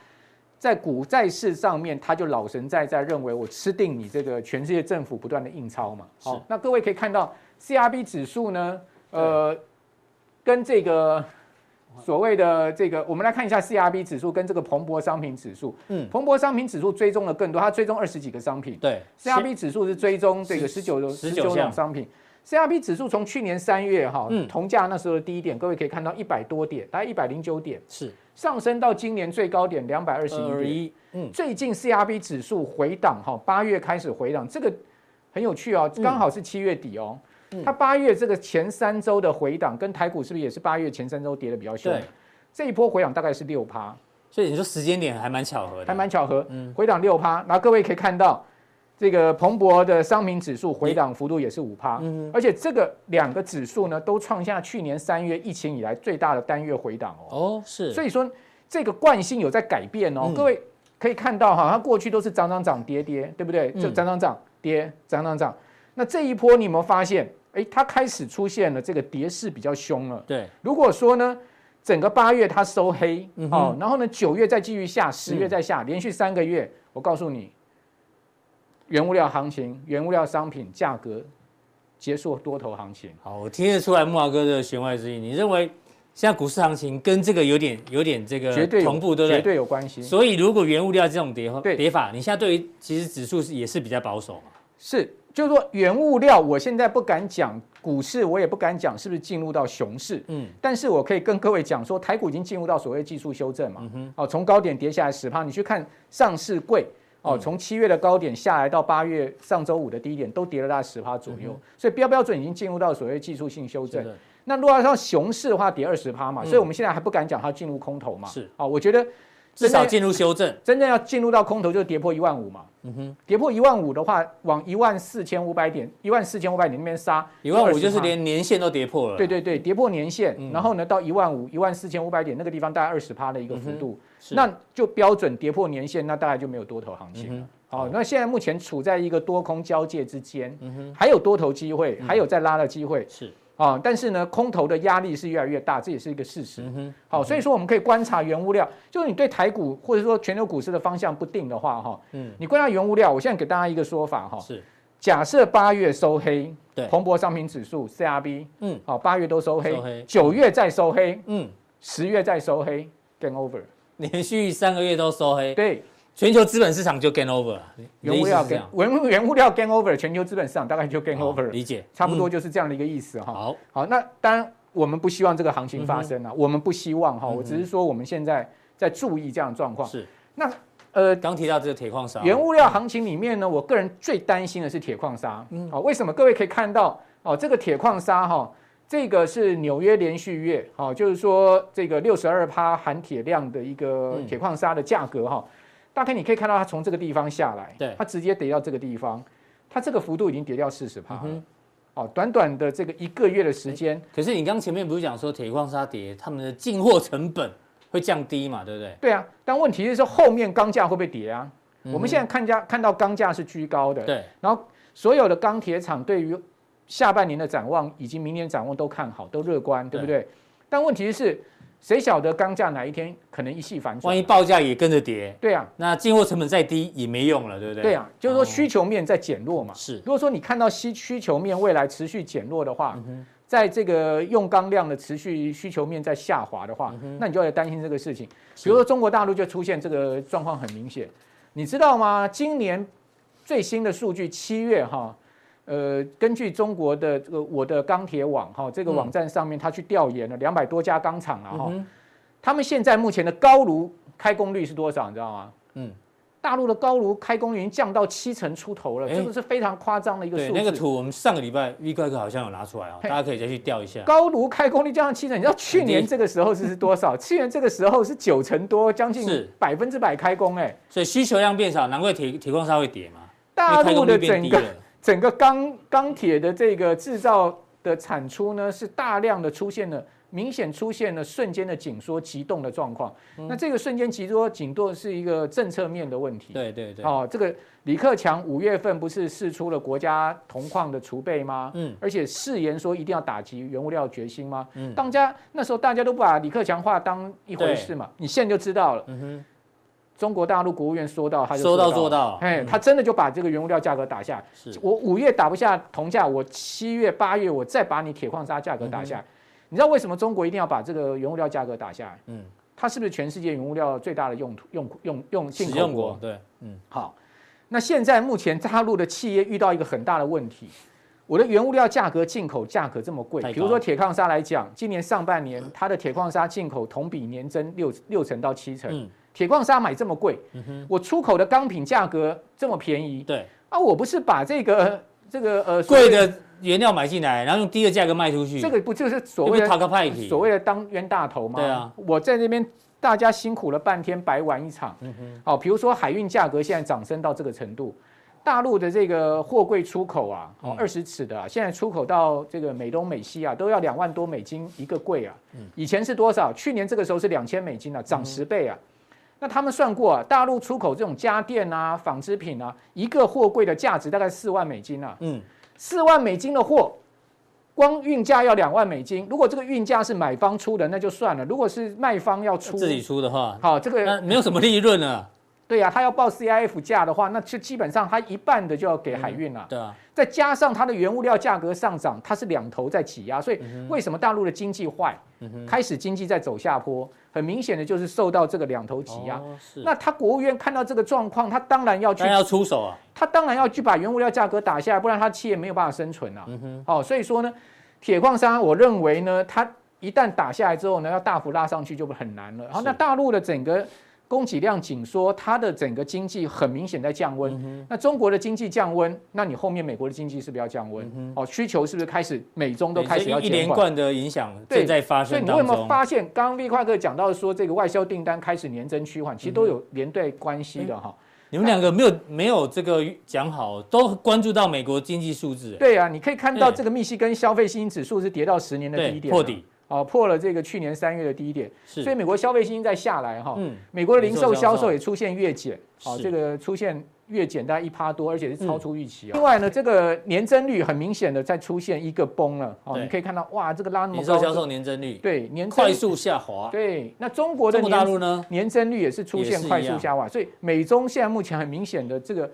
在股债市上面，他就老神在在认为我吃定你这个全世界政府不断的印钞嘛。好，那各位可以看到 CRB 指数呢，呃，跟这个。所谓的这个，我们来看一下 CRB 指数跟这个蓬勃商品指数。嗯，彭博商品指数追踪了更多，它追踪二十几个商品。对，CRB 指数是追踪这个十九十九种商品。CRB 指数从去年三月哈，同价那时候的低点，各位可以看到一百多点，大概一百零九点，是上升到今年最高点两百二十一点。嗯，最近 CRB 指数回档哈，八月开始回档，这个很有趣哦，刚好是七月底哦。它八月这个前三周的回档，跟台股是不是也是八月前三周跌的比较凶？对，这一波回档大概是六趴，所以你说时间点还蛮巧合的，还蛮巧合。嗯，回档六趴，然后各位可以看到，这个彭博的商品指数回档幅度也是五趴，嗯，而且这个两个指数呢都创下去年三月疫情以来最大的单月回档哦。哦，是，所以说这个惯性有在改变哦。各位可以看到哈，它过去都是涨涨涨跌跌，对不对？就涨涨涨跌，涨涨涨。那这一波你有没有发现？哎，它开始出现了这个跌势比较凶了。对，如果说呢，整个八月它收黑，哦，然后呢九月再继续下，十月再下，嗯、连续三个月，我告诉你，原物料行情、原物料商品价格结束多头行情。好，我听得出来木华哥的弦外之音。你认为现在股市行情跟这个有点有点这个同步，对不对？绝对有关系。所以如果原物料这种跌对跌法，你现在对于其实指数是也是比较保守嘛？是。就是说，原物料，我现在不敢讲股市，我也不敢讲是不是进入到熊市。嗯，但是我可以跟各位讲说，台股已经进入到所谓技术修正嘛。嗯哼。哦，从高点跌下来十趴，你去看上市柜，哦，从七月的高点下来到八月上周五的低点，都跌了大概十趴左右。所以标标准已经进入到所谓技术性修正。那如果要熊市的话，跌二十趴嘛，嗯、所以我们现在还不敢讲它进入空头嘛。是。啊，我觉得。至少进入修正，真正要进入到空头，就跌破一万五嘛。嗯哼，跌破一万五的话，往一万四千五百点、一万四千五百点那边杀，一万五就是连年线都跌破了。对对对，跌破年线，嗯、然后呢，到一万五、一万四千五百点那个地方，大概二十趴的一个幅度，嗯、那就标准跌破年线，那大概就没有多头行情了。嗯、好，那现在目前处在一个多空交界之间，嗯哼，还有多头机会，还有再拉的机会。是。啊，但是呢，空头的压力是越来越大，这也是一个事实。好，所以说我们可以观察原物料，就是你对台股或者说全球股市的方向不定的话，哈，嗯，你观察原物料，我现在给大家一个说法，哈，是，假设八月收黑，对，彭博商品指数 CRB，嗯，好，八月都收黑，九月再收黑，嗯，十月再收黑，Game over，连续三个月都收黑，对。全球资本市场就 gain over，原物料 gain，原原物料 gain over，全球资本市场大概就 gain over，理解，差不多就是这样的一个意思哈。好，好，那当然我们不希望这个行情发生啊，我们不希望哈，我只是说我们现在在注意这样的状况。是，那呃，刚提到这个铁矿砂，原物料行情里面呢，我个人最担心的是铁矿砂。嗯，好，为什么？各位可以看到哦，这个铁矿砂哈，这个是纽约连续月，好，就是说这个六十二趴含铁量的一个铁矿砂的价格哈。大概你可以看到它从这个地方下来，对，它直接跌到这个地方，它这个幅度已经跌掉四十趴哦，短短的这个一个月的时间。可是你刚前面不是讲说铁矿砂跌，他们的进货成本会降低嘛，对不对？对啊，但问题是说后面钢价会不会跌啊？嗯、我们现在看价看到钢价是居高的，对。然后所有的钢铁厂对于下半年的展望以及明年展望都看好，都乐观，对不对？对，但问题是。谁晓得钢价哪一天可能一夕反转？万一报价也跟着跌？对啊，那进货成本再低也没用了，对不对？对啊，就是说需求面在减弱嘛。是，如果说你看到需需求面未来持续减弱的话，在这个用钢量的持续需求面在下滑的话，那你就要担心这个事情。比如说中国大陆就出现这个状况很明显，你知道吗？今年最新的数据七月哈。呃，根据中国的这个我的钢铁网哈，这个网站上面，他去调研了两百多家钢厂啊哈，他们现在目前的高炉开工率是多少？你知道吗？嗯，大陆的高炉开工率已经降到七成出头了，这个是非常夸张的一个数字。那个图我们上个礼拜 V 哥哥好像有拿出来啊，大家可以再去调一下。高炉开工率降到七成，你知道去年这个时候是是多少？去年这个时候是九成多，将近百分之百开工哎。所以需求量变少，难怪铁铁矿砂会跌嘛。大陆的整个。整个钢钢铁的这个制造的产出呢，是大量的出现了明显出现了瞬间的紧缩急冻的状况。嗯、那这个瞬间急缩紧冻是一个政策面的问题。对对对。哦，这个李克强五月份不是释出了国家铜矿的储备吗？嗯。而且誓言说一定要打击原物料决心吗？嗯。当家那时候大家都不把李克强话当一回事嘛，你现在就知道了。嗯哼。中国大陆国务院说到，他就说到做到，哎，他真的就把这个原物料价格打下。是我五月打不下铜价，我七月、八月我再把你铁矿砂价格打下。嗯、你知道为什么中国一定要把这个原物料价格打下来？嗯，它是不是全世界原物料最大的用途用用用进口国？对，嗯，好。那现在目前大陆的企业遇到一个很大的问题，我的原物料价格进口价格这么贵，比如说铁矿砂来讲，今年上半年它的铁矿砂进口同比年增六六成到七成。嗯铁矿砂买这么贵，嗯、我出口的钢品价格这么便宜，对啊，我不是把这个这个呃贵的原料买进来，然后用低的价格卖出去，这个不就是所谓的所谓的当冤大头吗？对啊，我在那边大家辛苦了半天，白玩一场。嗯哼，好，比如说海运价格现在涨升到这个程度，大陆的这个货柜出口啊，哦二十尺的啊，现在出口到这个美东美西啊，都要两万多美金一个柜啊。嗯，以前是多少？去年这个时候是两千美金啊，涨十倍啊。嗯那他们算过啊，大陆出口这种家电啊、纺织品啊，一个货柜的价值大概四万美金啊。嗯，四万美金的货，光运价要两万美金。如果这个运价是买方出的，那就算了；如果是卖方要出，自己出的话，好，这个没有什么利润啊。对呀、啊，他要报 CIF 价的话，那就基本上他一半的就要给海运了。嗯、对啊，再加上它的原物料价格上涨，它是两头在挤压，所以为什么大陆的经济坏，嗯、开始经济在走下坡，很明显的就是受到这个两头挤压。哦、那他国务院看到这个状况，他当然要去，要出手啊，他当然要去把原物料价格打下来，不然他企业没有办法生存啊。嗯哼，好、哦，所以说呢，铁矿砂，我认为呢，它一旦打下来之后呢，要大幅拉上去就很难了。然后那大陆的整个。供给量紧缩，它的整个经济很明显在降温。那中国的经济降温，那你后面美国的经济是不是要降温？哦，需求是不是开始美中都开始要？一连贯的影响正在发生。所以你有没有发现，刚刚 V 快客讲到说这个外销订单开始年增趋缓，其实都有连带关系的哈。嗯、你们两个没有没有这个讲好，都关注到美国经济数字。对啊，你可以看到这个密西根消费信心指数是跌到十年的低点，破底。哦，破了这个去年三月的低点，是所以美国消费信心在下来哈，嗯，美国的零售销售也出现月减，哦，这个出现。月减大概一趴多，而且是超出预期啊。另外呢，这个年增率很明显的在出现一个崩了。哦，你可以看到，哇，这个拉那么高。零售销售年增率。对，年快速下滑。对，那中国的中国大陆呢？年增率也是出现快速下滑。所以美中现在目前很明显的这个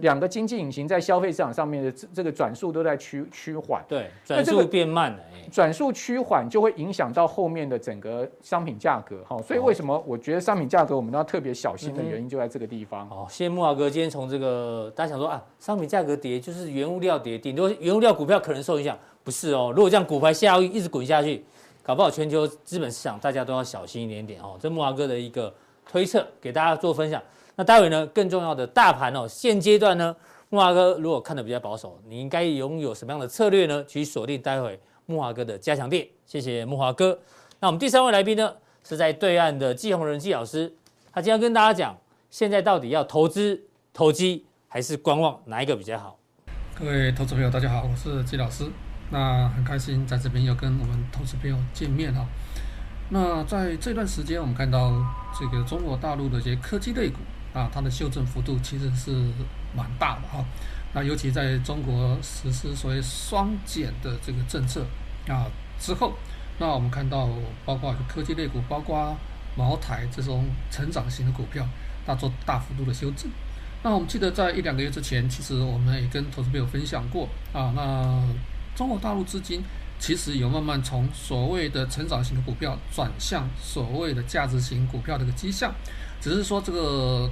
两个经济引擎在消费市场上面的这个转速都在趋趋缓。对，转速变慢了。转速趋缓就会影响到后面的整个商品价格。好，所以为什么我觉得商品价格我们都要特别小心的原因就在这个地方。哦，谢谢慕驊哥今天从这个。大家想说啊，商品价格跌就是原物料跌，顶多原物料股票可能受影响，不是哦。如果这样股牌下一直滚下去，搞不好全球资本市场大家都要小心一点点哦。这木华哥的一个推测，给大家做分享。那待会呢，更重要的大盘哦，现阶段呢，木华哥如果看得比较保守，你应该拥有什么样的策略呢？去锁定待会木华哥的加强店。谢谢木华哥。那我们第三位来宾呢，是在对岸的季宏仁季老师，他今天跟大家讲，现在到底要投资投机，还是观望，哪一个比较好？各位投资朋友，大家好，我是季老师。那很开心在这边又跟我们投资朋友见面哈。那在这段时间，我们看到这个中国大陆的一些科技类股啊，它的修正幅度其实是蛮大的哈。那尤其在中国实施所谓双减的这个政策啊之后，那我们看到包括科技类股，包括茅台这种成长型的股票，它做大幅度的修正。那我们记得在一两个月之前，其实我们也跟投资朋友分享过啊。那中国大陆资金其实有慢慢从所谓的成长型的股票转向所谓的价值型股票的一个迹象，只是说这个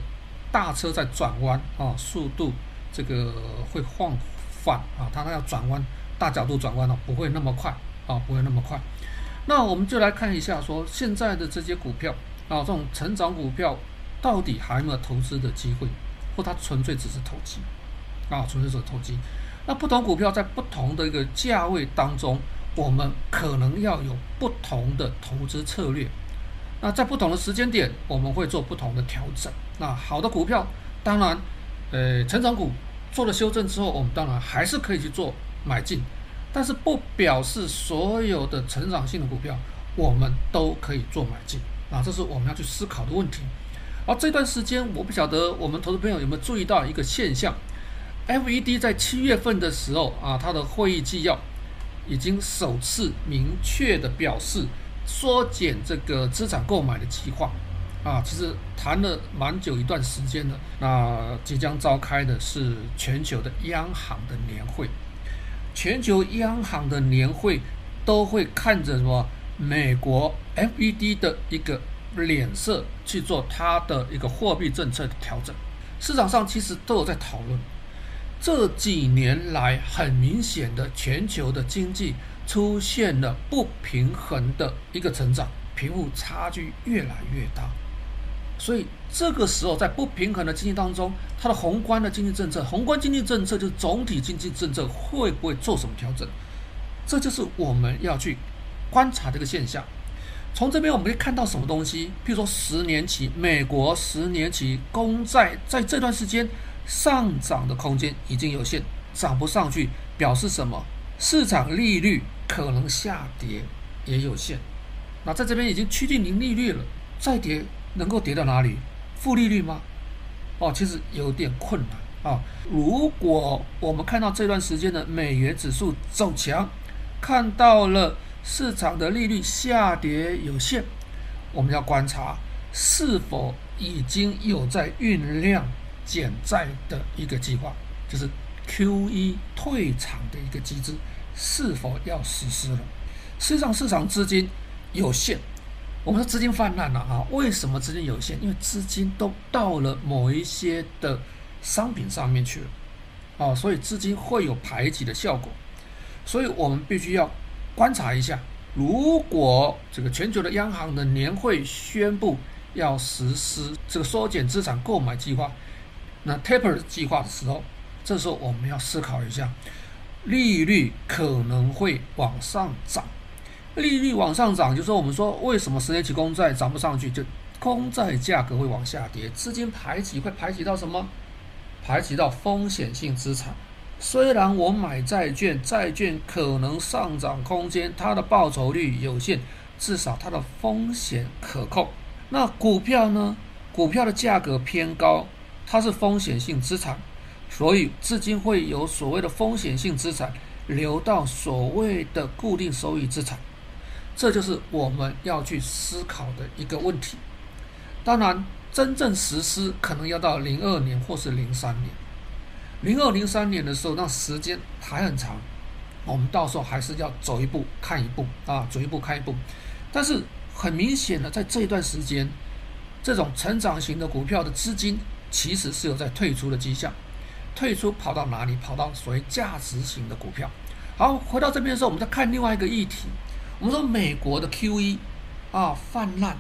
大车在转弯啊，速度这个会放缓啊，它要转弯大角度转弯了，不会那么快啊，不会那么快。那我们就来看一下说现在的这些股票啊，这种成长股票到底还有没有投资的机会？或它纯粹只是投机，啊，纯粹是投机。那不同股票在不同的一个价位当中，我们可能要有不同的投资策略。那在不同的时间点，我们会做不同的调整。那好的股票，当然，呃，成长股做了修正之后，我们当然还是可以去做买进。但是不表示所有的成长性的股票，我们都可以做买进啊，这是我们要去思考的问题。而这段时间，我不晓得我们投资朋友有没有注意到一个现象，FED 在七月份的时候啊，它的会议纪要已经首次明确的表示缩减这个资产购买的计划啊，其实谈了蛮久一段时间了。那即将召开的是全球的央行的年会，全球央行的年会都会看着什么？美国 FED 的一个脸色去做它的一个货币政策的调整，市场上其实都有在讨论。这几年来，很明显的全球的经济出现了不平衡的一个成长，贫富差距越来越大。所以这个时候，在不平衡的经济当中，它的宏观的经济政策，宏观经济政策就是总体经济政策会不会做什么调整？这就是我们要去。观察这个现象，从这边我们可以看到什么东西？譬如说，十年期美国十年期公债在这段时间上涨的空间已经有限，涨不上去，表示什么？市场利率可能下跌也有限。那在这边已经趋近零利率了，再跌能够跌到哪里？负利率吗？哦，其实有点困难啊。如果我们看到这段时间的美元指数走强，看到了。市场的利率下跌有限，我们要观察是否已经有在酝酿减债的一个计划，就是 QE 退场的一个机制是否要实施了。实际上，市场资金有限，我们说资金泛滥了啊？为什么资金有限？因为资金都到了某一些的商品上面去了啊，所以资金会有排挤的效果，所以我们必须要。观察一下，如果这个全球的央行的年会宣布要实施这个缩减资产购买计划，那 taper 计划的时候，这时候我们要思考一下，利率可能会往上涨。利率往上涨，就是说我们说为什么十年期公债涨不上去，就公债价格会往下跌，资金排挤会排挤到什么？排挤到风险性资产。虽然我买债券，债券可能上涨空间，它的报酬率有限，至少它的风险可控。那股票呢？股票的价格偏高，它是风险性资产，所以资金会有所谓的风险性资产流到所谓的固定收益资产，这就是我们要去思考的一个问题。当然，真正实施可能要到零二年或是零三年。零二零三年的时候，那时间还很长，我们到时候还是要走一步看一步啊，走一步看一步。但是很明显的，在这一段时间，这种成长型的股票的资金其实是有在退出的迹象，退出跑到哪里？跑到所谓价值型的股票。好，回到这边的时候，我们再看另外一个议题。我们说美国的 QE 啊泛滥。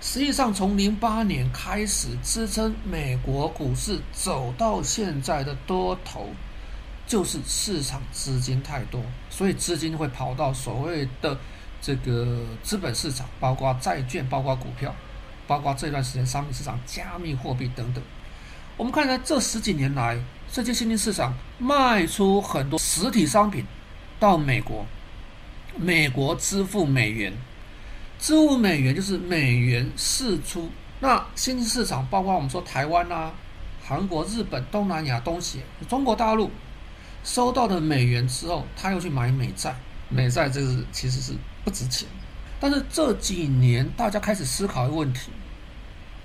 实际上，从零八年开始支撑美国股市走到现在的多头，就是市场资金太多，所以资金会跑到所谓的这个资本市场，包括债券、包括股票、包括这段时间商品市场、加密货币等等。我们看看这十几年来，这些新兴市场卖出很多实体商品到美国，美国支付美元。支付美元就是美元释出，那新兴市场包括我们说台湾啊、韩国、日本、东南亚、东协、中国大陆，收到的美元之后，他又去买美债，美债这是其实是不值钱。但是这几年大家开始思考一个问题：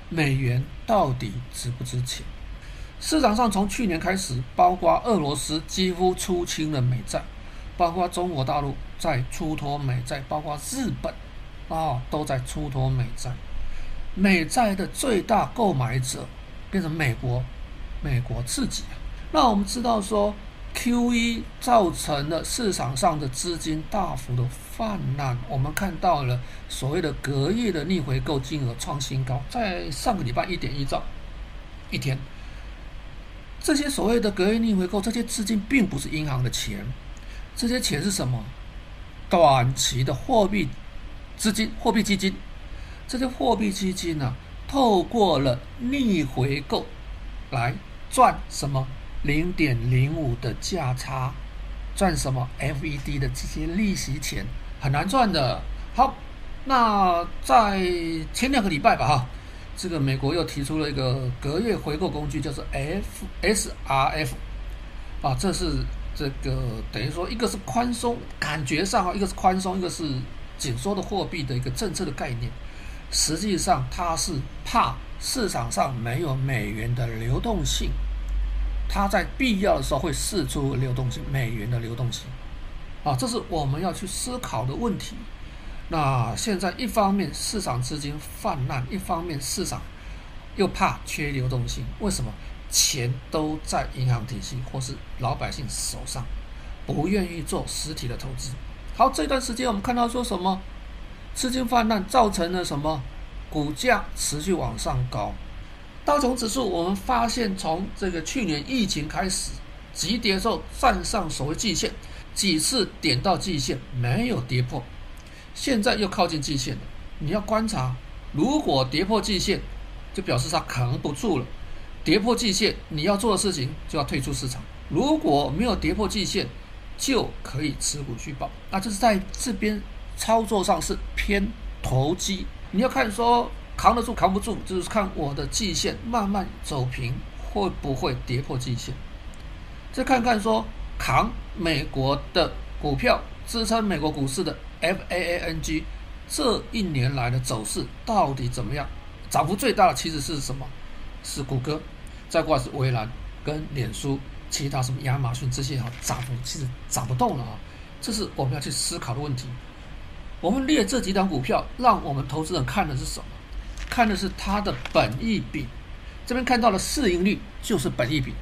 美元到底值不值钱？市场上从去年开始，包括俄罗斯几乎出清了美债，包括中国大陆在出脱美债，包括日本。啊、都在出脱美债，美债的最大购买者变成美国，美国自己啊。那我们知道说，QE 造成了市场上的资金大幅的泛滥，我们看到了所谓的隔夜的逆回购金额创新高，在上个礼拜一点一兆一天。这些所谓的隔夜逆回购，这些资金并不是银行的钱，这些钱是什么？短期的货币。资金、货币基金，这些货币基金呢、透过了逆回购来赚什么？零点零五的价差，赚什么？FED 的这些利息钱，很难赚的。好，那在前两个礼拜吧，哈，这个美国又提出了一个隔夜回购工具，叫做 FSRF，啊，这是这个等于说一个是宽松，感觉上啊，一个是宽松，一个是紧缩的货币的一个政策的概念。实际上，它是怕市场上没有美元的流动性，它在必要的时候会释出流动性，美元的流动性，啊，这是我们要去思考的问题。那现在一方面市场资金泛滥，一方面市场又怕缺流动性。为什么？钱都在银行体系或是老百姓手上，不愿意做实体的投资。好，这段时间我们看到说什么？资金泛滥造成了什么？股价持续往上高。道琼指数我们发现从这个去年疫情开始急跌之后站上所谓季线，几次点到季线没有跌破。现在又靠近季线了，你要观察，如果跌破季线，就表示它扛不住了。跌破季线，你要做的事情就要退出市场。如果没有跌破季线，就可以持股续保。那就是在这边操作上是偏投机。你要看说扛得住扛不住，就是看我的季线慢慢走平，会不会跌破季线。再看看说扛美国的股票支撑美国股市的。FAANG 这一年来的走势到底怎么样？涨幅最大的其实是什么？是谷歌，再过来是微软跟脸书，其他什么亚马逊这些啊，涨幅其实涨不动了啊。这是我们要去思考的问题。我们列这几档股票，让我们投资人看的是什么？看的是它的本益比。这边看到的市盈率就是本益比。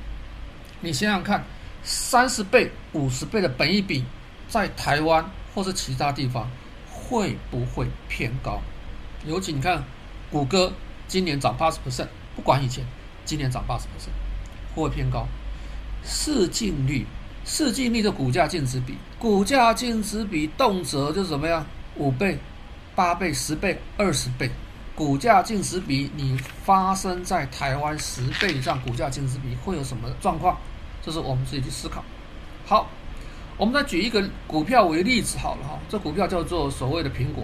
你想想看，三十倍、五十倍的本益比，在台湾。或是其他地方会不会偏高？尤其你看，谷歌今年涨八十 percent，不管以前，今年涨八十 percent，会不会偏高？市净率，市净率的股价净值比，股价净值比动辄就是怎么样？五倍、八倍、十倍、二十倍，股价净值比你发生在台湾十倍以上，股价净值比会有什么状况？这是我们自己去思考。好。我们再举一个股票为例子好了哈，这股票叫做所谓的苹果，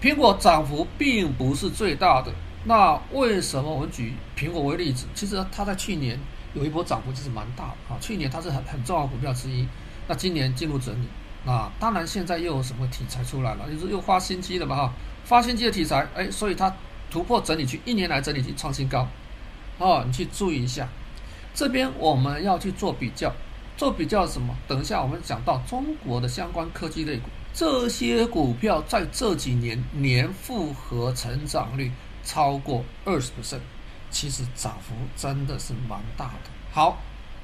苹果涨幅并不是最大的。那为什么我们举苹果为例子？其实它在去年有一波涨幅其实蛮大的啊，去年它是很很重要的股票之一。那今年进入整理，那当然现在又有什么题材出来了？就是又发新机了嘛哈，发新机的题材，哎，所以它突破整理区，一年来整理区创新高，哦，你去注意一下，这边我们要去做比较。做比较什么？等一下我们讲到中国的相关科技类股，这些股票在这几年年复合成长率超过二十%，其实涨幅真的是蛮大的。好，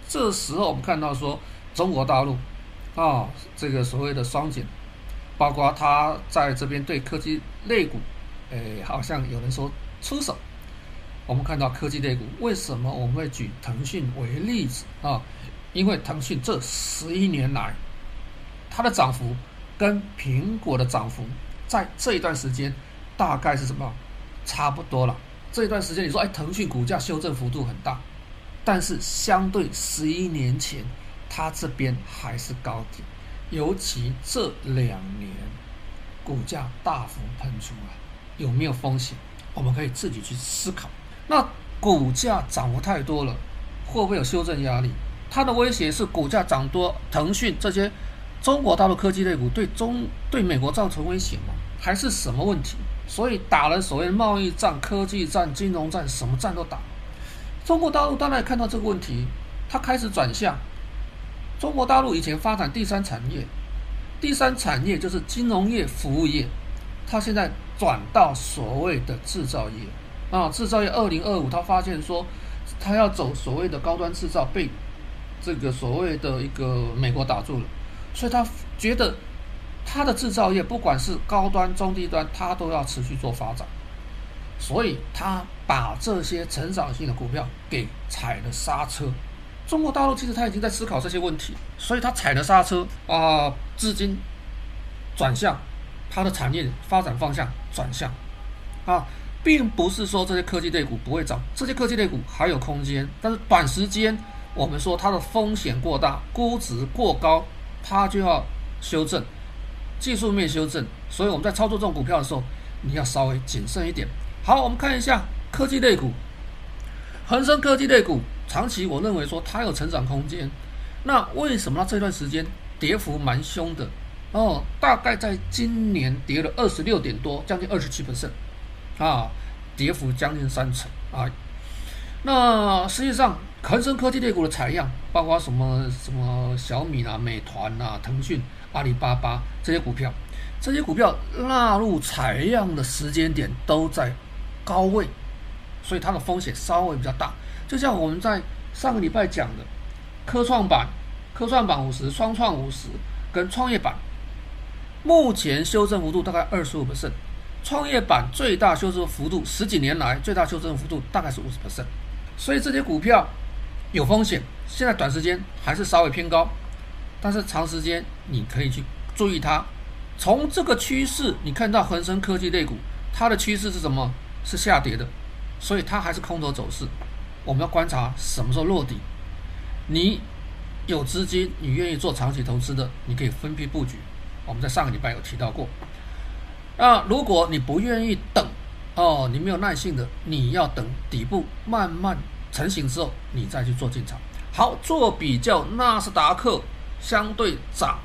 这时候我们看到说中国大陆啊，这个所谓的双减，包括它在这边对科技类股，哎，好像有人说出手。我们看到科技类股，为什么我们会举腾讯为例子啊？因为腾讯这十一年来，它的涨幅跟苹果的涨幅在这一段时间大概是什么？差不多了。这一段时间你说，哎，腾讯股价修正幅度很大，但是相对十一年前，它这边还是高点。尤其这两年，股价大幅喷出来，有没有风险？我们可以自己去思考。那股价涨幅太多了，会不会有修正压力？它的威胁是股价涨多，腾讯这些中国大陆科技类股对中对美国造成威胁吗？还是什么问题？所以打了所谓的贸易战、科技战、金融战，什么战都打。中国大陆当然看到这个问题，它开始转向。中国大陆以前发展第三产业，第三产业就是金融业、服务业，它现在转到所谓的制造业啊，制造业二零二五，他发现说，他要走所谓的高端制造，被这个所谓的一个美国打住了，所以他觉得它的制造业不管是高端、中低端，它都要持续做发展，所以它把这些成长性的股票给踩了刹车。中国大陆其实它已经在思考这些问题，所以它踩了刹车啊，资金转向它的产业发展方向转向啊，并不是说这些科技类股不会涨，这些科技类股还有空间，但是短时间。我们说它的风险过大，估值过高，它就要修正。技术面修正，所以我们在操作这种股票的时候，你要稍微谨慎一点。好，我们看一下科技类股，恒生科技类股长期我认为说它有成长空间。那为什么它这段时间跌幅蛮凶的？哦，大概在今年跌了二十六点多，将近二十七 percent 啊，跌幅将近三成啊。那实际上，恒生科技类股的采样，包括什么什么小米啊、美团啊、腾讯、阿里巴巴这些股票，这些股票纳入采样的时间点都在高位，所以它的风险稍微比较大。就像我们在上个礼拜讲的，科创板、科创板五十、双创五十跟创业板，目前修正幅度大概二十五 percent，创业板最大修正幅度十几年来最大修正幅度大概是五十 percent，所以这些股票有风险。现在短时间还是稍微偏高，但是长时间你可以去注意它。从这个趋势，你看到恒生科技类股，它的趋势是什么？是下跌的，所以它还是空头走势。我们要观察什么时候落底。你有资金，你愿意做长期投资的，你可以分批布局。我们在上个礼拜有提到过。那如果你不愿意等，哦，你没有耐性的，你要等底部慢慢成型之后，你再去做进场。好，做比较，纳斯达克相对涨，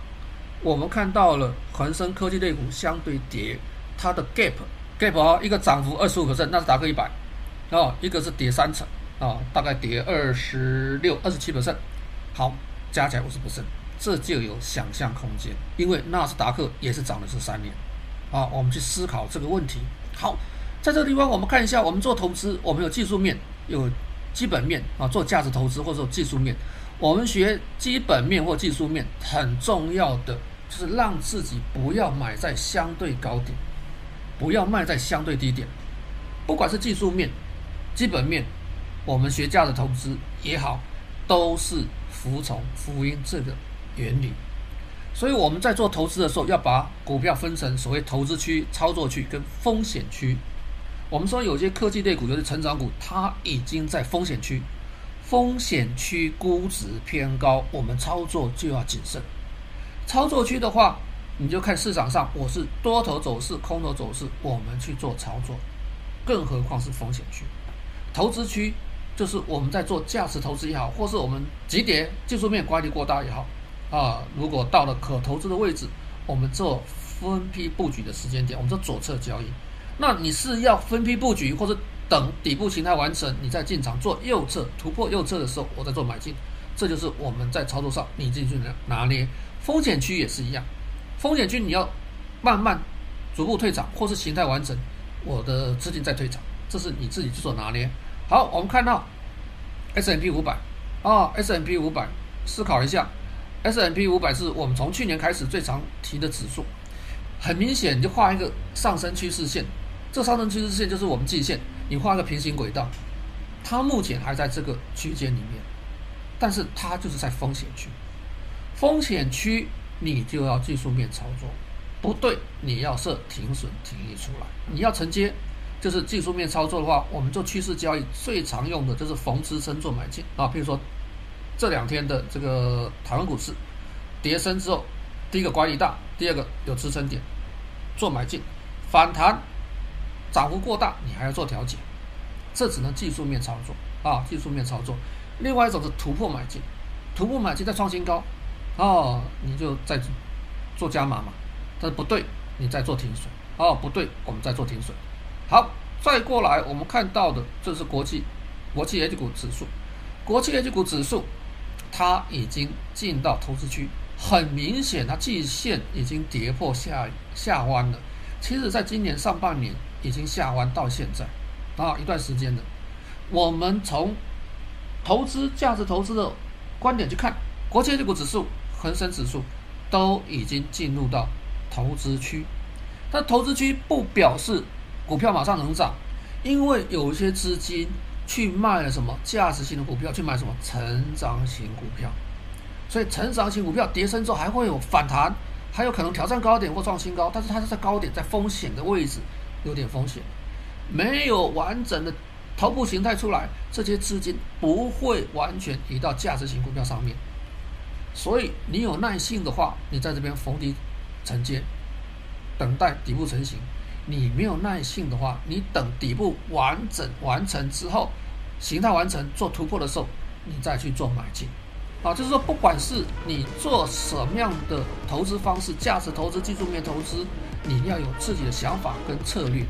我们看到了恒生科技类股相对跌，它的 gap gap 啊，一个涨幅二十五%，纳斯达克一百，啊，一个是跌三成，啊、大概跌二十六、二十七%，好，加起来五十%。这就有想象空间，因为纳斯达克也是涨了这三年，啊，我们去思考这个问题。好，在这个地方我们看一下，我们做投资，我们有技术面，有基本面啊，做价值投资或者说技术面，我们学基本面或技术面很重要的就是让自己不要买在相对高点，不要卖在相对低点，不管是技术面、基本面，我们学价值投资也好，都是服从福音这个。原理，所以我们在做投资的时候，要把股票分成所谓投资区、操作区跟风险区。我们说有些科技类股，就是成长股，它已经在风险区，风险区估值偏高，我们操作就要谨慎。操作区的话，你就看市场上我是多头走势、空头走势，我们去做操作。更何况是风险区，投资区就是我们在做价值投资也好，或是我们急跌技术面乖离过大也好。啊，如果到了可投资的位置，我们做分批布局的时间点，我们做左侧交易。那你是要分批布局，或者等底部形态完成，你再进场做右侧突破右侧的时候，我再做买进。这就是我们在操作上你进去拿拿捏。风险区也是一样，风险区你要慢慢逐步退场，或是形态完成，我的资金再退场，这是你自己去做拿捏。好，我们看到 S&P 五百啊，S&P 五百，思考一下。S&P 五百是我们从去年开始最常提的指数，很明显，就画一个上升趋势线，这上升趋势线就是我们季线，你画个平行轨道，它目前还在这个区间里面，但是它就是在风险区，风险区你就要技术面操作，不对，你要设停损停利出来，你要承接，就是技术面操作的话，我们做趋势交易最常用的就是逢支撑做买进啊，比如说。这两天的这个台湾股市跌升之后，第一个乖离大，第二个有支撑点，做买进，反弹涨幅过大，你还要做调节，这只能技术面操作啊，技术面操作。另外一种是突破买进，突破买进再创新高，哦，你就再做加码嘛。但是不对，你再做停损，哦，不对，我们再做停损。好，再过来我们看到的这是国际国际 H 股指数，国际 H 股指数。它已经进到投资区，很明显，它季线已经跌破下下弯了。其实，在今年上半年已经下完到现在，啊，一段时间了。我们从投资价值投资的观点去看，国际股指数、恒生指数都已经进入到投资区。但投资区不表示股票马上能涨，因为有一些资金。去卖了什么价值型的股票？去买什么成长型股票？所以成长型股票跌升之后还会有反弹，还有可能挑战高点或创新高，但是它是在高点，在风险的位置，有点风险，没有完整的头部形态出来，这些资金不会完全移到价值型股票上面。所以你有耐性的话，你在这边逢低承接，等待底部成型。你没有耐性的话，你等底部完整完成之后，形态完成做突破的时候，你再去做买进。啊，就是说，不管是你做什么样的投资方式，价值投资、技术面投资，你要有自己的想法跟策略。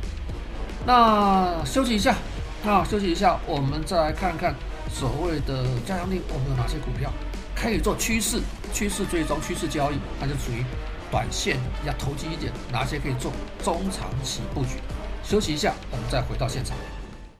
那休息一下，那，休息一下，我们再来看看所谓的加强力，我们有哪些股票可以做趋势、趋势追踪、趋势交易，那就属于。短线要投机一点，哪些可以做中长期布局？休息一下，我们再回到现场。